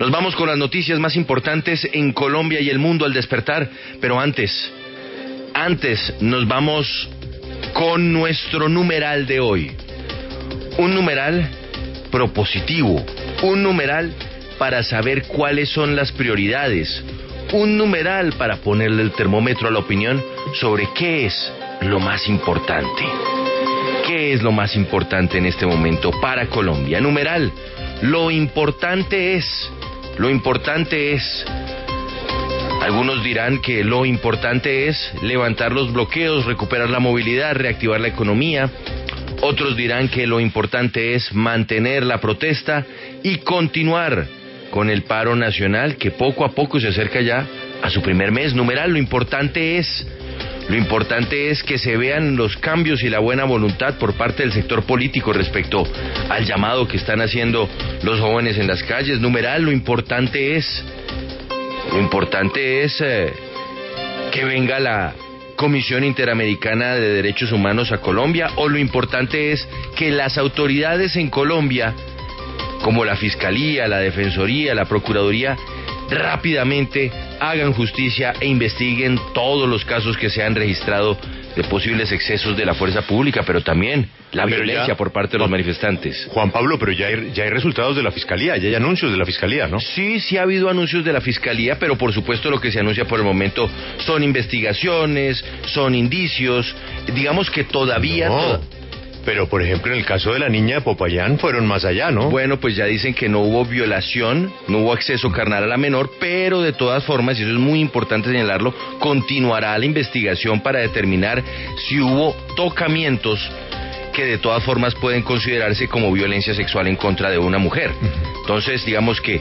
Nos vamos con las noticias más importantes en Colombia y el mundo al despertar, pero antes, antes nos vamos con nuestro numeral de hoy. Un numeral propositivo, un numeral para saber cuáles son las prioridades, un numeral para ponerle el termómetro a la opinión sobre qué es lo más importante. ¿Qué es lo más importante en este momento para Colombia? Numeral, lo importante es, lo importante es, algunos dirán que lo importante es levantar los bloqueos, recuperar la movilidad, reactivar la economía. Otros dirán que lo importante es mantener la protesta y continuar con el paro nacional que poco a poco se acerca ya a su primer mes. Numeral, lo importante es lo importante es que se vean los cambios y la buena voluntad por parte del sector político respecto al llamado que están haciendo los jóvenes en las calles. Numeral, lo importante es, lo importante es eh, que venga la Comisión Interamericana de Derechos Humanos a Colombia o lo importante es que las autoridades en Colombia, como la Fiscalía, la Defensoría, la Procuraduría, rápidamente hagan justicia e investiguen todos los casos que se han registrado de posibles excesos de la fuerza pública, pero también la violencia por parte de los manifestantes. Juan Pablo, pero ya hay, ya hay resultados de la Fiscalía, ya hay anuncios de la Fiscalía, ¿no? Sí, sí ha habido anuncios de la Fiscalía, pero por supuesto lo que se anuncia por el momento son investigaciones, son indicios, digamos que todavía... Pero, por ejemplo, en el caso de la niña de Popayán fueron más allá, ¿no? Bueno, pues ya dicen que no hubo violación, no hubo acceso carnal a la menor, pero de todas formas, y eso es muy importante señalarlo, continuará la investigación para determinar si hubo tocamientos que de todas formas pueden considerarse como violencia sexual en contra de una mujer. Entonces, digamos que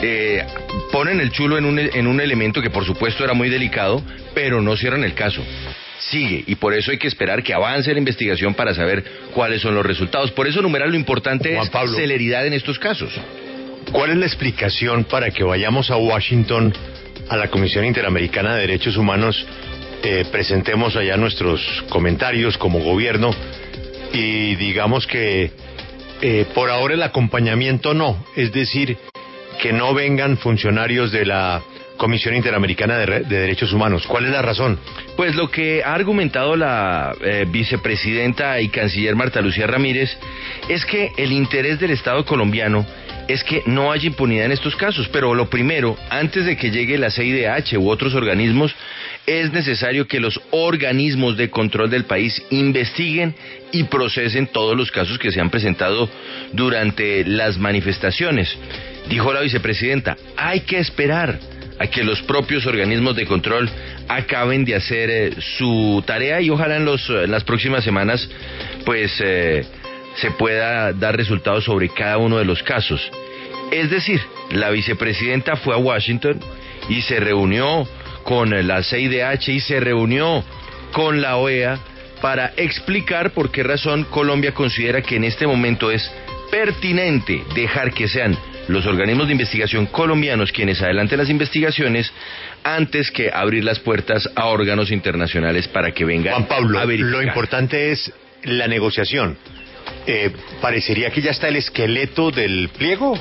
eh, ponen el chulo en un, en un elemento que por supuesto era muy delicado, pero no cierran el caso sigue y por eso hay que esperar que avance la investigación para saber cuáles son los resultados. Por eso, numeral, lo importante es celeridad en estos casos. ¿Cuál es la explicación para que vayamos a Washington, a la Comisión Interamericana de Derechos Humanos, eh, presentemos allá nuestros comentarios como gobierno y digamos que eh, por ahora el acompañamiento no, es decir, que no vengan funcionarios de la Comisión Interamericana de, Derechos Humanos. ¿Cuál es la razón? Pues lo que ha argumentado la eh, vicepresidenta y canciller Marta Lucía Ramírez es que el interés del Estado colombiano es que no haya impunidad en estos casos, pero lo primero, antes de que llegue la CIDH u otros organismos, es necesario que los organismos de control del país investiguen y procesen todos los casos que se han presentado durante las manifestaciones. Dijo la vicepresidenta, hay que esperar a que los propios organismos de control acaben de hacer eh, su tarea y ojalá en, los, las próximas semanas pues eh, se pueda dar resultados sobre cada uno de los casos. Es decir, la vicepresidenta fue a Washington y se reunió con la CIDH y se reunió con la OEA para explicar por qué razón Colombia considera que en este momento es pertinente dejar que sean los organismos de investigación colombianos quienes adelanten las investigaciones antes que abrir las puertas a órganos internacionales para que vengan Juan Pablo, Lo importante es la negociación. Eh, parecería que ya está el esqueleto del pliego.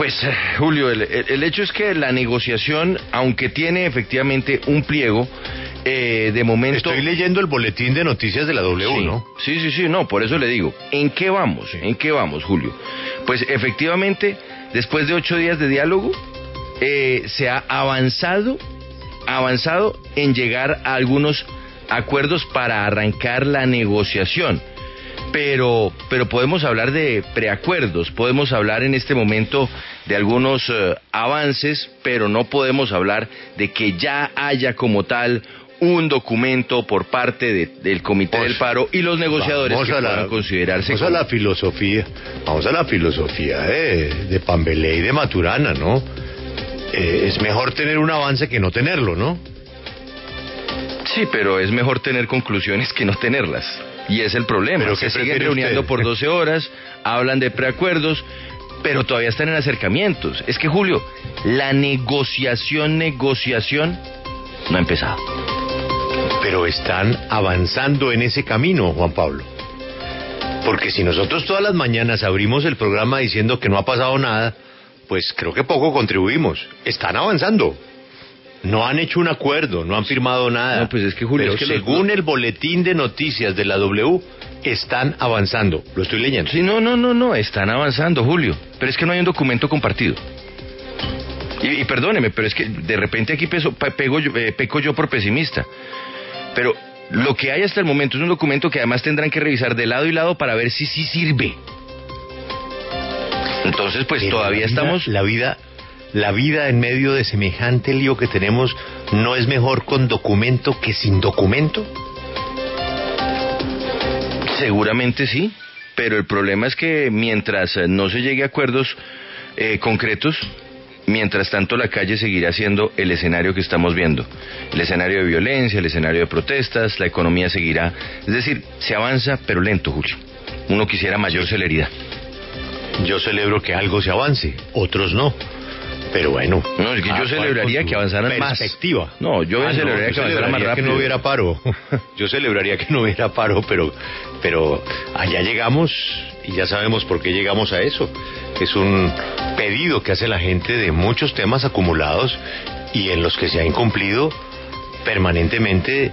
Pues, eh, Julio, el, hecho es que la negociación, aunque tiene efectivamente un pliego, eh, de momento... Estoy leyendo el boletín de noticias de la W, ¿no? Sí, sí, sí, no, por eso le digo, ¿en qué vamos? ¿En qué vamos, Julio? Pues efectivamente, después de ocho días de diálogo, eh, se ha avanzado, avanzado en llegar a algunos acuerdos para arrancar la negociación. Pero, pero podemos hablar de preacuerdos, podemos hablar en este momento de algunos eh, avances, pero no podemos hablar de que ya haya como tal un documento por parte del Comité del Paro y los negociadores que puedan considerarse. Vamos a la filosofía, vamos a la filosofía de, de Pambelé y de Maturana, ¿no? Eh, es mejor tener un avance que no tenerlo, ¿no? Sí, pero es mejor tener conclusiones que no tenerlas. Y es el problema. Pero Se siguen reuniendo por 12 horas, hablan de preacuerdos, pero todavía están en acercamientos. Es que, Julio, la negociación, negociación, no ha empezado pero están avanzando en ese camino, Juan Pablo. Porque si nosotros todas las mañanas abrimos el programa diciendo que no ha pasado nada, pues creo que poco contribuimos. Están avanzando. No han hecho un acuerdo, no han firmado nada. No, pues es que, Julio, Pero es que según el boletín de noticias de la W, están avanzando. Lo estoy leyendo. Sí, no, no, no, no, están avanzando, Julio. Pero es que no hay un documento compartido. Y, y perdóneme, pero es que de repente aquí peso- pe- pego yo- eh, peco yo por pesimista. Pero lo que hay hasta el momento es un documento que además tendrán que revisar de lado y lado para ver si sí sirve. Entonces, pues todavía la vida- estamos... La vida, la vida en medio de semejante lío que tenemos, ¿no es mejor con documento que sin documento? Seguramente sí, pero el problema es que mientras eh, no se llegue a acuerdos eh, concretos, mientras tanto la calle seguirá siendo el escenario que estamos viendo. El escenario de violencia, el escenario de protestas, la economía seguirá. Es decir, se avanza, pero lento, Julio. Uno quisiera mayor celeridad. Yo celebro que algo se avance, otros no. Pero bueno. No, es que yo celebraría que avanzaran más. perspectiva. No, yo Ah, celebraría yo que avanzaran más celebraría que rápido. no hubiera paro. Yo celebraría que no hubiera paro, pero, pero allá llegamos y ya sabemos por qué llegamos a eso. Es un pedido que hace la gente de muchos temas acumulados y en los que se ha incumplido permanentemente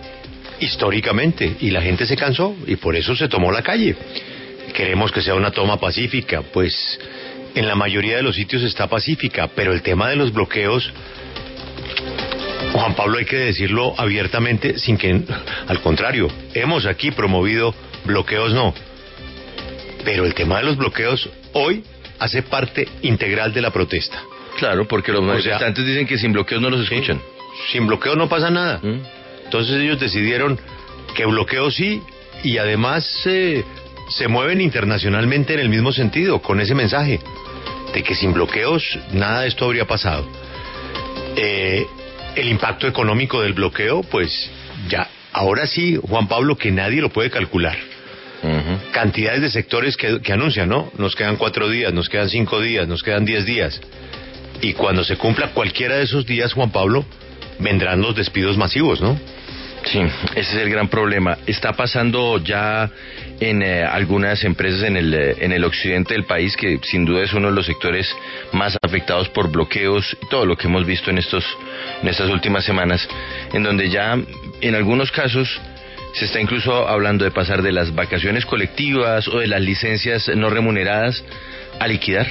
históricamente y la gente se cansó y por eso se tomó la calle. Queremos que sea una toma pacífica, pues en la mayoría de los sitios está pacífica, pero el tema de los bloqueos, Juan Pablo hay que decirlo abiertamente, sin que, al contrario, hemos aquí promovido bloqueos no, pero el tema de los bloqueos hoy hace parte integral de la protesta. Claro, porque los sea- manifestantes dicen que sin bloqueos no los escuchan. Sin bloqueo no pasa nada. ¿Mm? Entonces ellos decidieron que bloqueo sí y además eh, se mueven internacionalmente en el mismo sentido, con ese mensaje de que sin bloqueos nada de esto habría pasado. Eh, el impacto económico del bloqueo, pues ya, ahora sí, Juan Pablo, que nadie lo puede calcular. Cantidades de sectores que, que anuncian, ¿no? Nos quedan cuatro días, nos quedan cinco días, nos quedan diez días. Y cuando se cumpla cualquiera de esos días, Juan Pablo, vendrán los despidos masivos, ¿no? Sí, ese es el gran problema. Está pasando ya en eh, algunas empresas en el, eh, en el occidente del país, que sin duda es uno de los sectores más afectados por bloqueos y todo lo que hemos visto en, estos, en estas últimas semanas, en donde ya en algunos casos se está incluso hablando de pasar de las vacaciones colectivas o de las licencias no remuneradas a liquidar.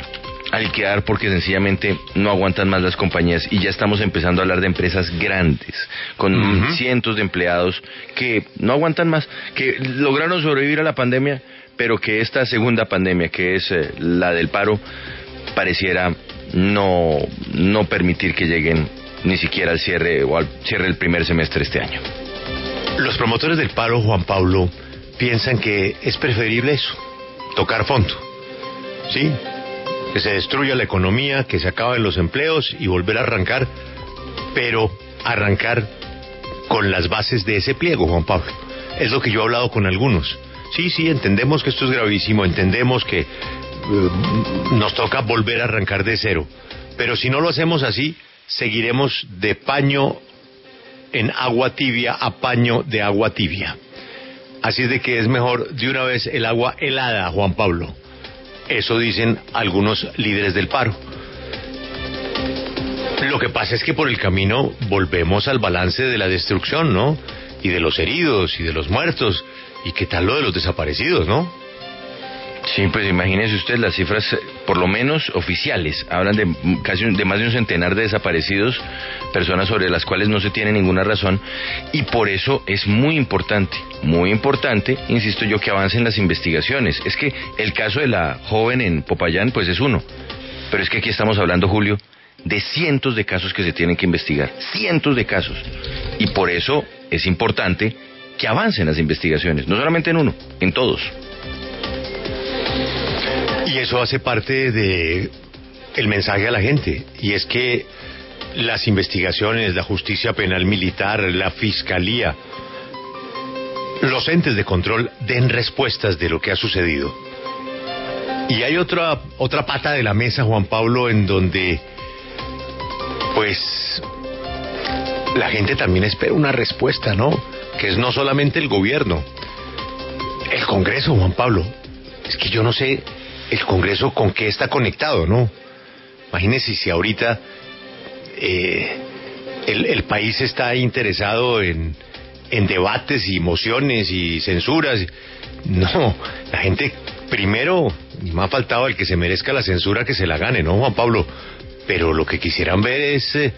A liquidar porque sencillamente no aguantan más las compañías y ya estamos empezando a hablar de empresas grandes, con cientos de empleados que no aguantan más, que lograron sobrevivir a la pandemia, pero que esta segunda pandemia, que es eh, la del paro, pareciera no, no permitir que lleguen ni siquiera al cierre o al cierre del primer semestre este año. Los promotores del paro, Juan Pablo, piensan que es preferible eso, tocar fondo. ¿Sí? Que se destruya la economía, que se acaben los empleos y volver a arrancar, pero arrancar con las bases de ese pliego, Juan Pablo. Es lo que yo he hablado con algunos. Sí, sí, entendemos que esto es gravísimo, entendemos que eh, nos toca volver a arrancar de cero. Pero si no lo hacemos así, seguiremos de paño en agua tibia a paño de agua tibia. Así es de que es mejor de una vez el agua helada, Juan Pablo. Eso dicen algunos líderes del paro. Lo que pasa es que por el camino volvemos al balance de la destrucción, ¿no? Y de los heridos y de los muertos. ¿Y qué tal lo de los desaparecidos, no? Sí, pues imagínese usted las cifras, eh, por lo menos oficiales, hablan de casi de más de un centenar de desaparecidos, personas sobre las cuales no se tiene ninguna razón, y por eso es muy importante, muy importante, insisto yo, que avancen las investigaciones. Es que el caso de la joven en Popayán, pues es uno, pero es que aquí estamos hablando, Julio, de cientos de casos que se tienen que investigar, cientos de casos, y por eso es importante que avancen las investigaciones, no solamente en uno, en todos. Y eso hace parte de el mensaje a la gente. Y es que las investigaciones, la justicia penal militar, la fiscalía, los entes de control den respuestas de lo que ha sucedido. Y hay otra, otra pata de la mesa, Juan Pablo, en donde, pues, la gente también espera una respuesta, ¿no? Que es no solamente el gobierno, el Congreso, Juan Pablo. Es que yo no sé el Congreso con qué está conectado, ¿no? Imagínese si ahorita eh, el, país está interesado en, en debates y mociones y censuras. No, la gente primero me ha faltado el que se merezca la censura que se la gane, ¿no, Juan Pablo? Pero lo que quisieran ver es eh,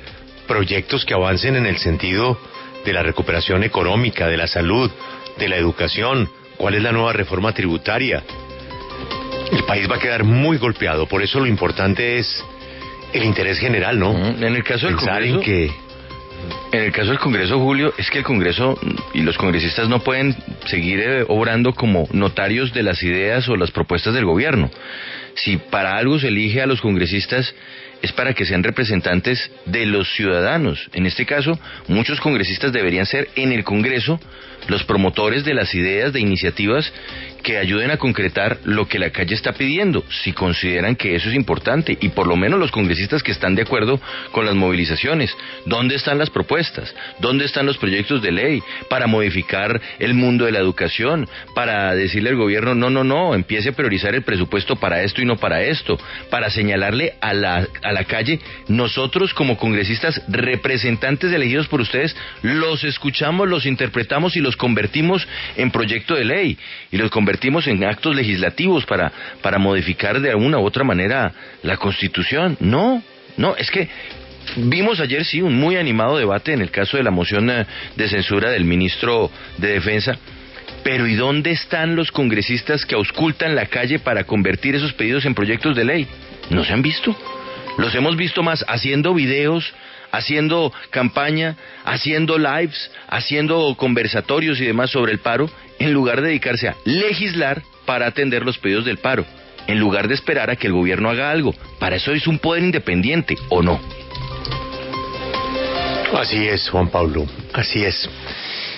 proyectos que avancen en el sentido de la recuperación económica, de la salud, de la educación, cuál es la nueva reforma tributaria. El país va a quedar muy golpeado, por eso lo importante es el interés general, ¿no? En el caso del Congreso, que en el caso del Congreso, Julio, es que el Congreso y los congresistas no pueden seguir eh, obrando como notarios de las ideas o las propuestas del gobierno. Si para algo se elige a los congresistas es para que sean representantes de los ciudadanos. En este caso, muchos congresistas deberían ser en el Congreso los promotores de las ideas, de iniciativas que ayuden a concretar lo que la calle está pidiendo, si consideran que eso es importante, y por lo menos los congresistas que están de acuerdo con las movilizaciones. ¿Dónde están las propuestas? ¿Dónde están los proyectos de ley para modificar el mundo de la educación? Para decirle al gobierno, no, no, no, empiece a priorizar el presupuesto para esto y no para esto, para señalarle a la, a la calle, nosotros como congresistas representantes elegidos por ustedes, los escuchamos, los interpretamos y los convertimos en proyecto de ley y los convertimos en actos legislativos para, para modificar de alguna u otra manera la Constitución. No, no, es que vimos ayer sí un muy animado debate en el caso de la moción eh, de censura del ministro de Defensa. Pero ¿y dónde están los congresistas que auscultan la calle para convertir esos pedidos en proyectos de ley? No se han visto. Los hemos visto más haciendo videos, haciendo campaña, haciendo lives, haciendo conversatorios y demás sobre el paro, en lugar de dedicarse a legislar para atender los pedidos del paro, en lugar de esperar a que el gobierno haga algo. Para eso es un poder independiente, ¿o no? Así es, Juan Pablo, así es.